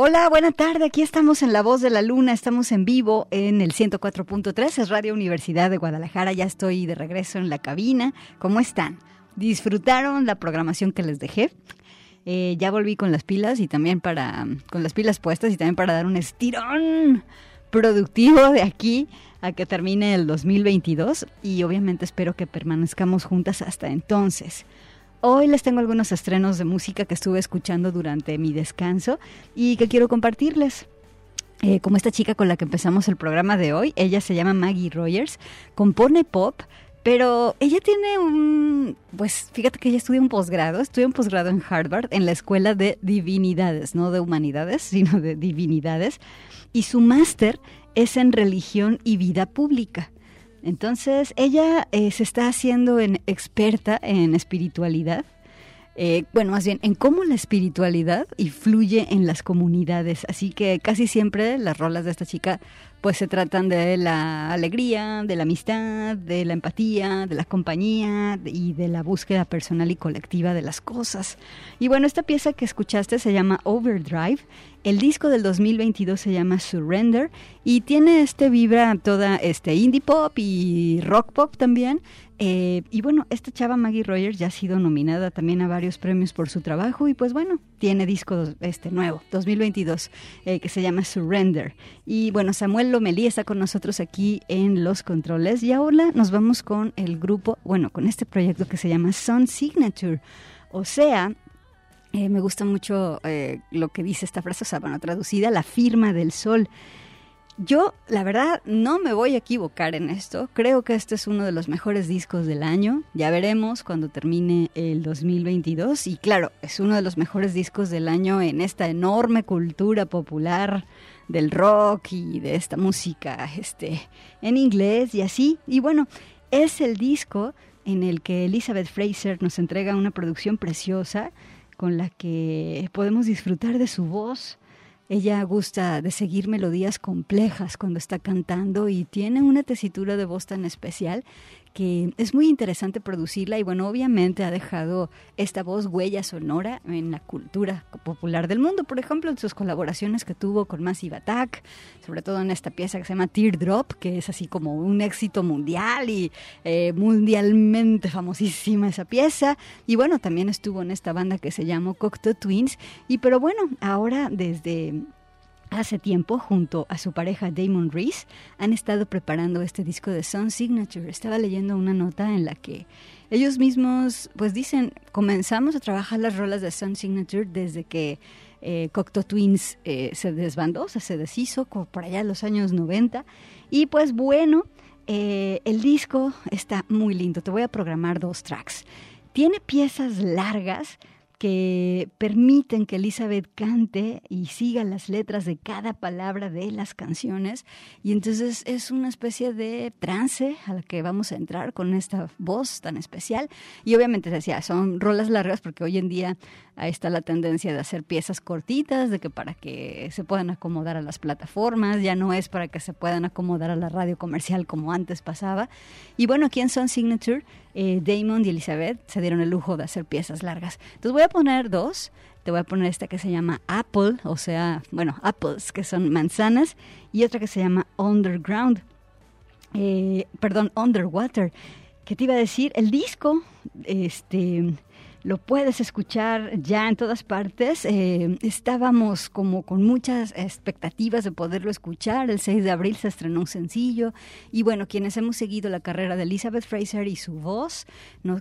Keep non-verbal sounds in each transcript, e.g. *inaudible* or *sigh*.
Hola, buena tarde. Aquí estamos en La Voz de la Luna. Estamos en vivo en el 104.3, es Radio Universidad de Guadalajara. Ya estoy de regreso en la cabina. ¿Cómo están? ¿Disfrutaron la programación que les dejé? Eh, ya volví con las pilas y también para, con las pilas puestas y también para dar un estirón productivo de aquí a que termine el 2022 y obviamente espero que permanezcamos juntas hasta entonces. Hoy les tengo algunos estrenos de música que estuve escuchando durante mi descanso y que quiero compartirles. Eh, como esta chica con la que empezamos el programa de hoy, ella se llama Maggie Rogers, compone pop, pero ella tiene un, pues fíjate que ella estudia un posgrado, estudia un posgrado en Harvard, en la Escuela de Divinidades, no de Humanidades, *laughs* sino de Divinidades, y su máster es en religión y vida pública. Entonces, ella eh, se está haciendo en experta en espiritualidad. Eh, bueno, más bien en cómo la espiritualidad influye en las comunidades. Así que casi siempre las rolas de esta chica pues se tratan de la alegría, de la amistad, de la empatía, de la compañía y de la búsqueda personal y colectiva de las cosas. Y bueno, esta pieza que escuchaste se llama Overdrive. El disco del 2022 se llama Surrender y tiene este vibra toda este indie pop y rock pop también. Eh, y bueno, esta chava Maggie Rogers ya ha sido nominada también a varios premios por su trabajo y pues bueno, tiene disco este nuevo, 2022, eh, que se llama Surrender. Y bueno, Samuel Lomelí está con nosotros aquí en los controles y ahora nos vamos con el grupo, bueno, con este proyecto que se llama Sun Signature. O sea, eh, me gusta mucho lo que dice esta frase, o sea, bueno, traducida, la firma del sol. Yo, la verdad, no me voy a equivocar en esto. Creo que este es uno de los mejores discos del año. Ya veremos cuando termine el 2022. Y claro, es uno de los mejores discos del año en esta enorme cultura popular del rock y de esta música este, en inglés y así. Y bueno, es el disco en el que Elizabeth Fraser nos entrega una producción preciosa con la que podemos disfrutar de su voz. Ella gusta de seguir melodías complejas cuando está cantando y tiene una tesitura de voz tan especial que es muy interesante producirla y bueno, obviamente ha dejado esta voz huella sonora en la cultura popular del mundo, por ejemplo, en sus colaboraciones que tuvo con Massive Attack, sobre todo en esta pieza que se llama Teardrop, que es así como un éxito mundial y eh, mundialmente famosísima esa pieza, y bueno, también estuvo en esta banda que se llamó Cocteau Twins, y pero bueno, ahora desde Hace tiempo, junto a su pareja Damon Reese, han estado preparando este disco de Sun Signature. Estaba leyendo una nota en la que ellos mismos, pues dicen, comenzamos a trabajar las rolas de Sun Signature desde que eh, Cocteau Twins eh, se desbandó, o sea, se deshizo por allá en los años 90. Y pues bueno, eh, el disco está muy lindo. Te voy a programar dos tracks. Tiene piezas largas, que permiten que Elizabeth cante y siga las letras de cada palabra de las canciones. Y entonces es una especie de trance a la que vamos a entrar con esta voz tan especial. Y obviamente decía, son rolas largas porque hoy en día ahí está la tendencia de hacer piezas cortitas, de que para que se puedan acomodar a las plataformas, ya no es para que se puedan acomodar a la radio comercial como antes pasaba. Y bueno, aquí en Sun Signature, eh, Damon y Elizabeth se dieron el lujo de hacer piezas largas. Entonces voy a poner dos. Te voy a poner esta que se llama Apple, o sea, bueno, apples, que son manzanas, y otra que se llama Underground, eh, perdón, Underwater. ¿Qué te iba a decir? El disco, este, lo puedes escuchar ya en todas partes. Eh, estábamos como con muchas expectativas de poderlo escuchar. El 6 de abril se estrenó un sencillo y bueno, quienes hemos seguido la carrera de Elizabeth Fraser y su voz,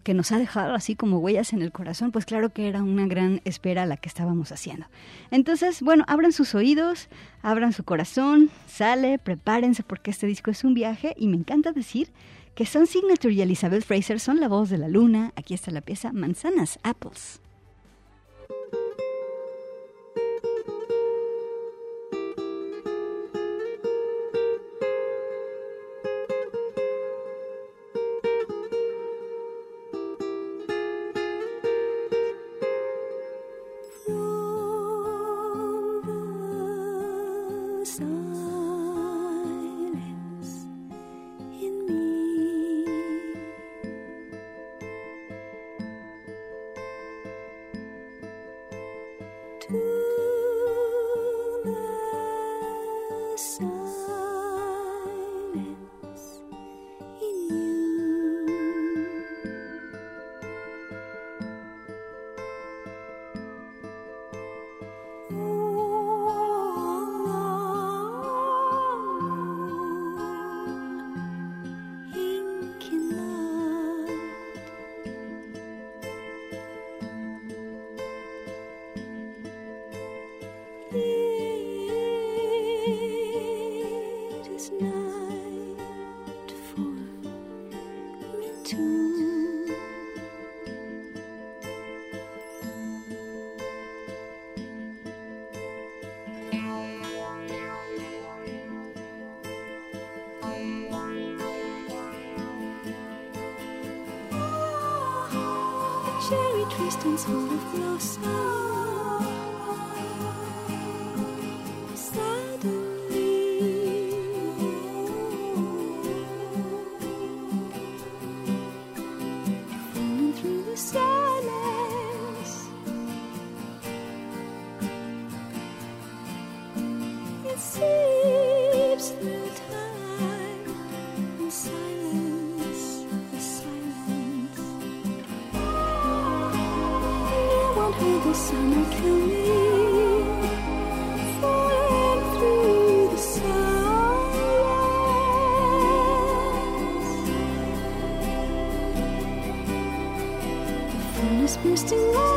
que nos ha dejado así como huellas en el corazón, pues claro que era una gran espera la que estábamos haciendo. Entonces, bueno, abran sus oídos, abran su corazón, sale, prepárense porque este disco es un viaje y me encanta decir que Sun Signature y Elizabeth Fraser son la voz de la luna. Aquí está la pieza Manzanas, Apples. hands full of blossom. Just to.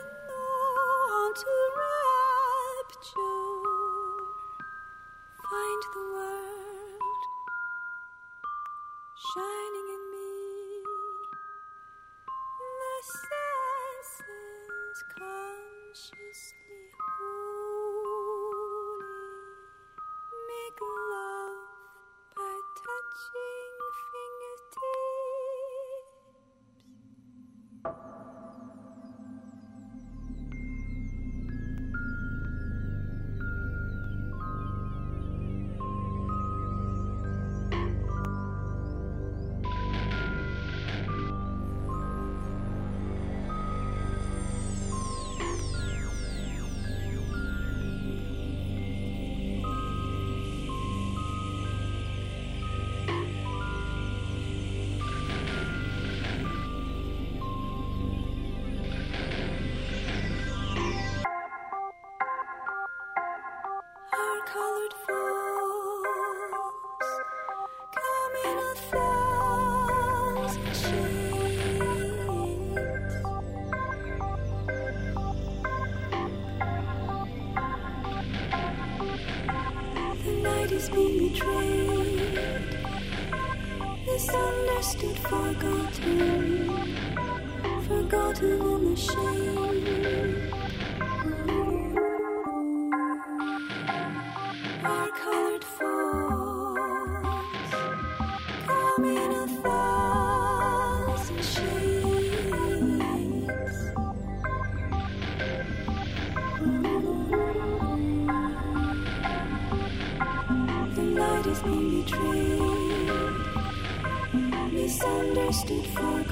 destined for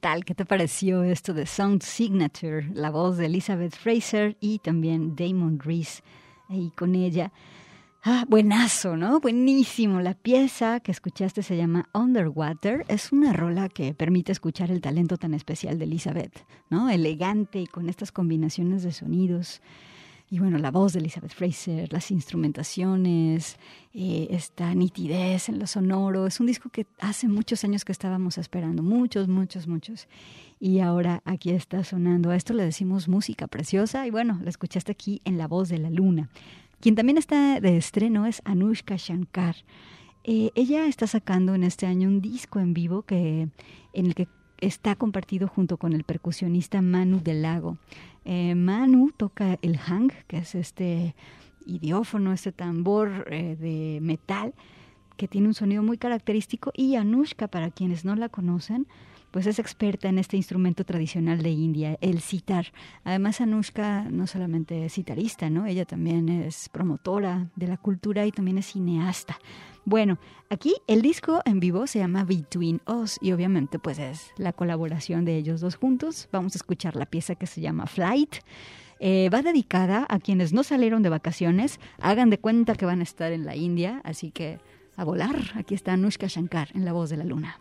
tal? ¿Qué te pareció esto de Sound Signature? La voz de Elizabeth Fraser y también Damon Reese ahí con ella. Ah, buenazo, ¿no? Buenísimo. La pieza que escuchaste se llama Underwater. Es una rola que permite escuchar el talento tan especial de Elizabeth, ¿no? Elegante y con estas combinaciones de sonidos y bueno, la voz de Elizabeth Fraser, las instrumentaciones, eh, esta nitidez en lo sonoro. Es un disco que hace muchos años que estábamos esperando, muchos, muchos, muchos. Y ahora aquí está sonando. A esto le decimos música preciosa y bueno, la escuchaste aquí en La Voz de la Luna. Quien también está de estreno es Anushka Shankar. Eh, ella está sacando en este año un disco en vivo que, en el que está compartido junto con el percusionista Manu del Lago. Eh, Manu toca el hang, que es este idiófono, este tambor eh, de metal que tiene un sonido muy característico y Anushka, para quienes no la conocen, pues es experta en este instrumento tradicional de India, el sitar. Además, Anushka no solamente es sitarista, ¿no? Ella también es promotora de la cultura y también es cineasta. Bueno, aquí el disco en vivo se llama Between Us y obviamente pues es la colaboración de ellos dos juntos. Vamos a escuchar la pieza que se llama Flight. Eh, va dedicada a quienes no salieron de vacaciones, hagan de cuenta que van a estar en la India, así que a volar. Aquí está Anushka Shankar en La Voz de la Luna.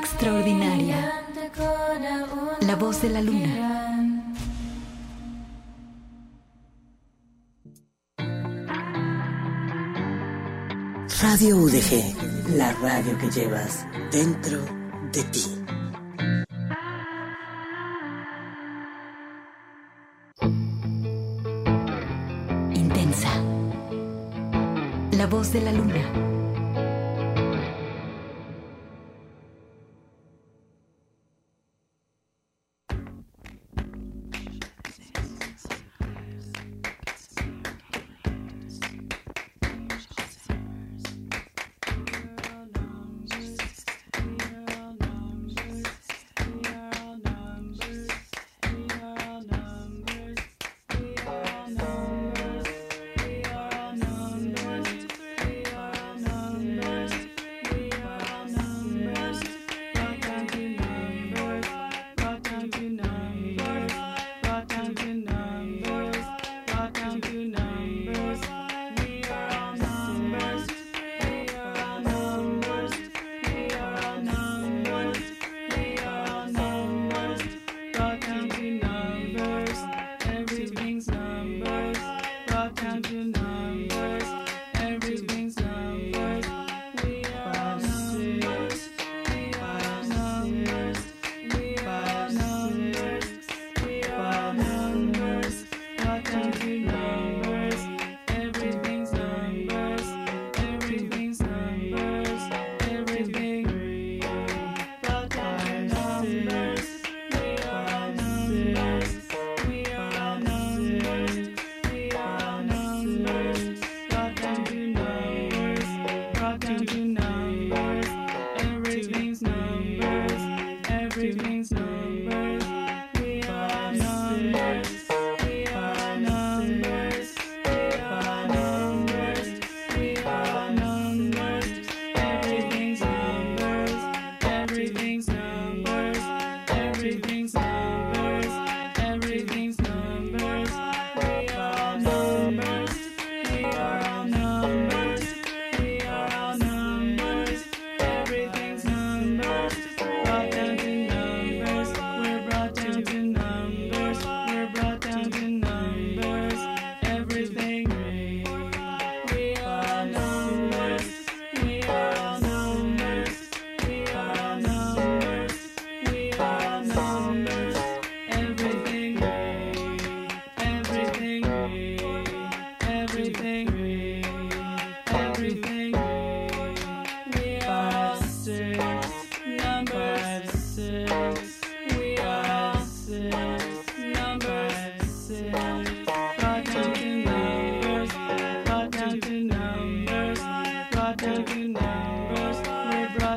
Extraordinaria. La voz de la luna. Radio UDG, la radio que llevas dentro de ti.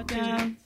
down.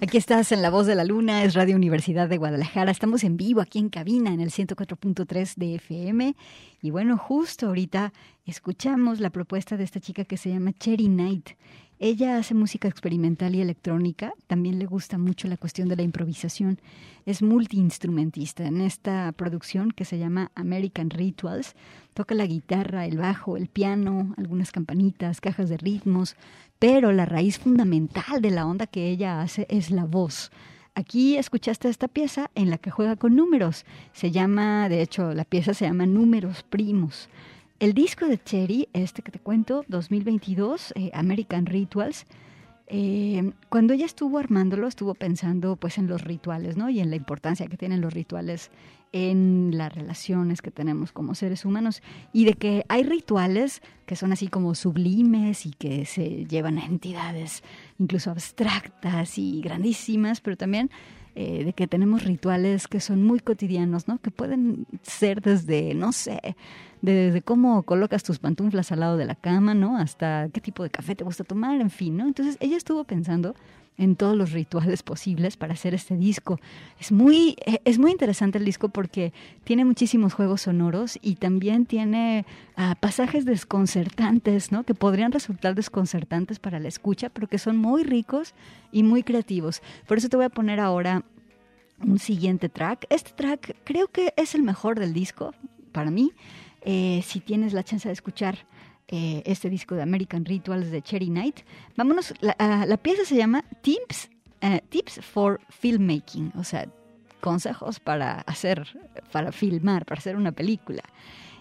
Aquí estás en La Voz de la Luna, es Radio Universidad de Guadalajara. Estamos en vivo aquí en cabina en el 104.3 de FM. Y bueno, justo ahorita escuchamos la propuesta de esta chica que se llama Cherry Knight. Ella hace música experimental y electrónica, también le gusta mucho la cuestión de la improvisación. Es multiinstrumentista. En esta producción que se llama American Rituals, toca la guitarra, el bajo, el piano, algunas campanitas, cajas de ritmos, pero la raíz fundamental de la onda que ella hace es la voz. Aquí escuchaste esta pieza en la que juega con números. Se llama, de hecho, la pieza se llama Números Primos. El disco de Cherry, este que te cuento, 2022, eh, American Rituals, eh, cuando ella estuvo armándolo, estuvo pensando pues en los rituales, ¿no? Y en la importancia que tienen los rituales en las relaciones que tenemos como seres humanos y de que hay rituales que son así como sublimes y que se llevan a entidades incluso abstractas y grandísimas, pero también eh, de que tenemos rituales que son muy cotidianos, ¿no? Que pueden ser desde, no sé, desde cómo colocas tus pantuflas al lado de la cama, ¿no? Hasta qué tipo de café te gusta tomar, en fin, ¿no? Entonces ella estuvo pensando en todos los rituales posibles para hacer este disco. Es muy, es muy interesante el disco porque tiene muchísimos juegos sonoros y también tiene ah, pasajes desconcertantes, ¿no? Que podrían resultar desconcertantes para la escucha, pero que son muy ricos y muy creativos. Por eso te voy a poner ahora un siguiente track. Este track creo que es el mejor del disco para mí. Eh, si tienes la chance de escuchar eh, este disco de American Rituals de Cherry Knight, vámonos, la, ah, la pieza se llama Tips, eh, Tips for Filmmaking, o sea, consejos para hacer, para filmar, para hacer una película.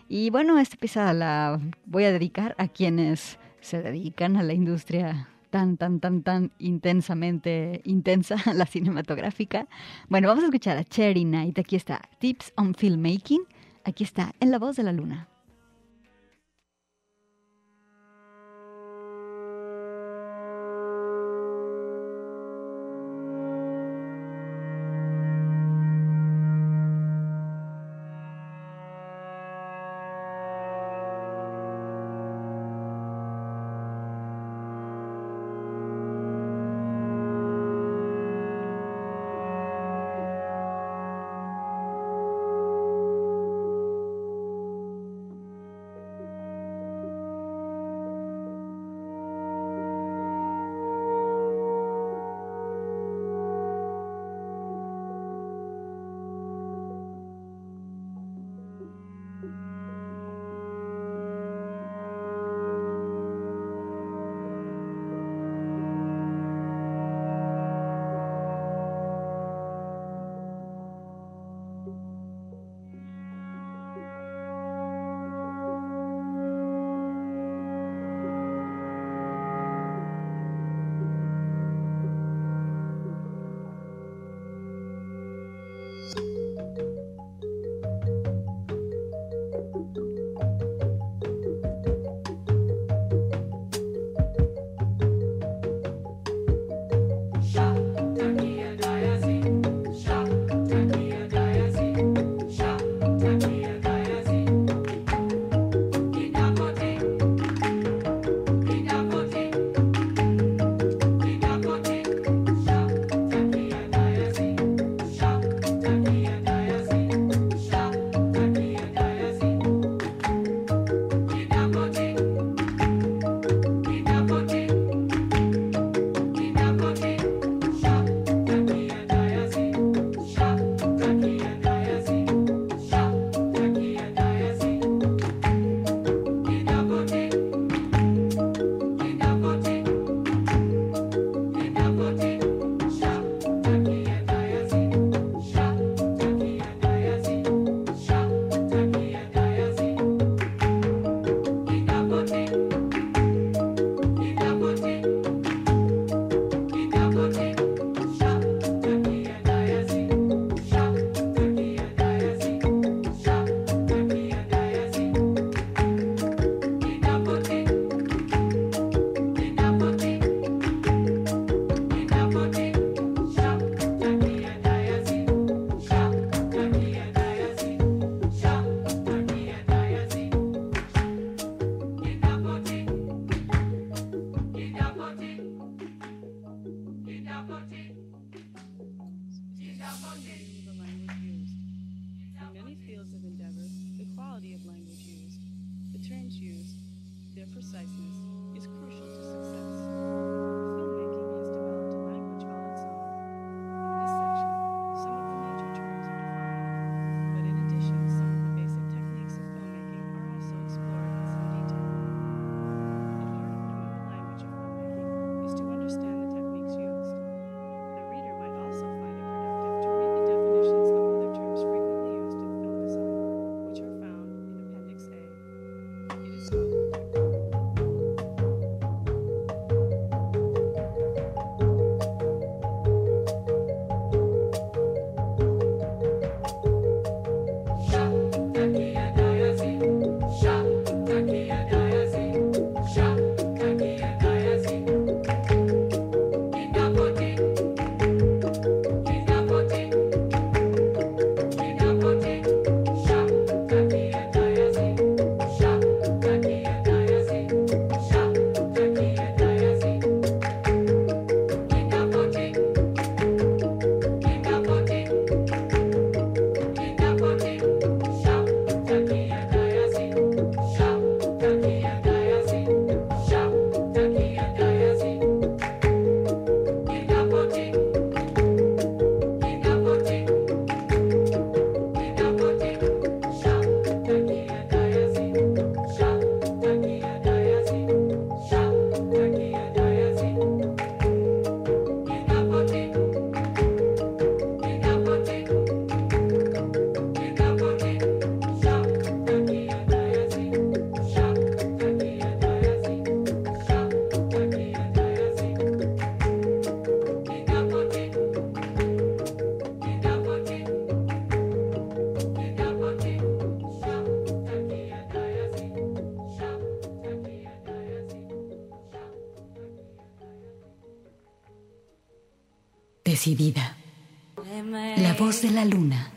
Y bueno, esta pieza la voy a dedicar a quienes se dedican a la industria tan, tan, tan, tan intensamente intensa, *laughs* la cinematográfica. Bueno, vamos a escuchar a Cherry Knight. Aquí está, Tips on Filmmaking. Aquí está, en la voz de la luna. understanding of the language used. In many fields of endeavor, the quality of language used, the terms used, their preciseness, is crucial to La voz de la luna.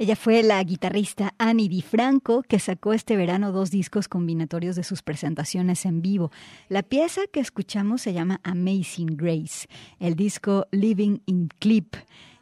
Ella fue la guitarrista Annie DiFranco, que sacó este verano dos discos combinatorios de sus presentaciones en vivo. La pieza que escuchamos se llama Amazing Grace, el disco Living in Clip.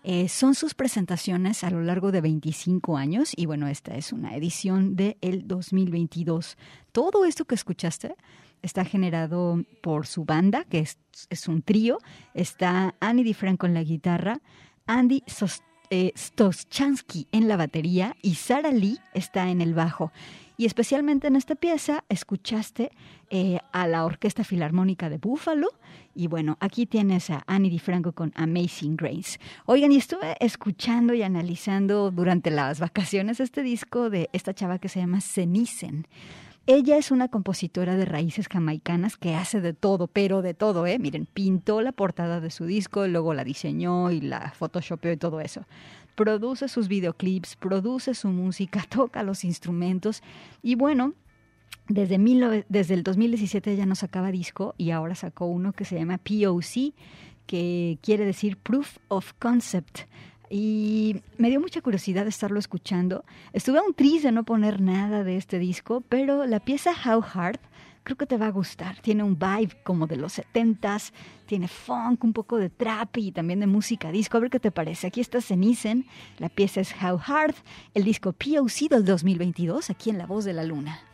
Eh, son sus presentaciones a lo largo de 25 años y bueno, esta es una edición del el 2022. Todo esto que escuchaste está generado por su banda, que es, es un trío. Está Annie DiFranco en la guitarra, Andy Sost eh, Stoschansky en la batería y Sara Lee está en el bajo. Y especialmente en esta pieza escuchaste eh, a la Orquesta Filarmónica de Buffalo. Y bueno, aquí tienes a Annie DiFranco con Amazing Grace. Oigan, y estuve escuchando y analizando durante las vacaciones este disco de esta chava que se llama Cenicen. Ella es una compositora de raíces jamaicanas que hace de todo, pero de todo, ¿eh? Miren, pintó la portada de su disco, luego la diseñó y la photoshopeó y todo eso. Produce sus videoclips, produce su música, *laughs* toca los instrumentos y bueno, desde, desde el 2017 ella no sacaba disco y ahora sacó uno que se llama POC, que quiere decir Proof of Concept y me dio mucha curiosidad estarlo escuchando. Estuve un triste de no poner nada de este disco, pero la pieza How Hard creo que te va a gustar. Tiene un vibe como de los 70s, tiene funk, un poco de trap y también de música disco. A ver qué te parece. Aquí está Cenicen, la pieza es How Hard, el disco POC del 2022, aquí en La Voz de la Luna.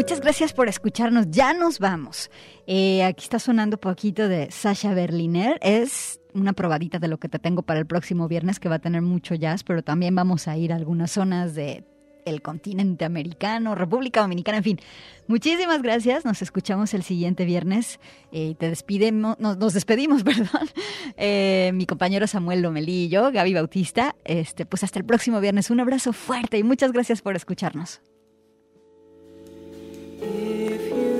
Muchas gracias por escucharnos. Ya nos vamos. Eh, aquí está sonando poquito de Sasha Berliner. Es una probadita de lo que te tengo para el próximo viernes, que va a tener mucho jazz, pero también vamos a ir a algunas zonas de el continente americano, República Dominicana, en fin. Muchísimas gracias. Nos escuchamos el siguiente viernes. Eh, te despidemos, nos, despedimos, *laughs* perdón. Eh, mi compañero Samuel yo, Gaby Bautista. Este, pues hasta el próximo viernes. Un abrazo fuerte y muchas gracias por escucharnos. Universidad de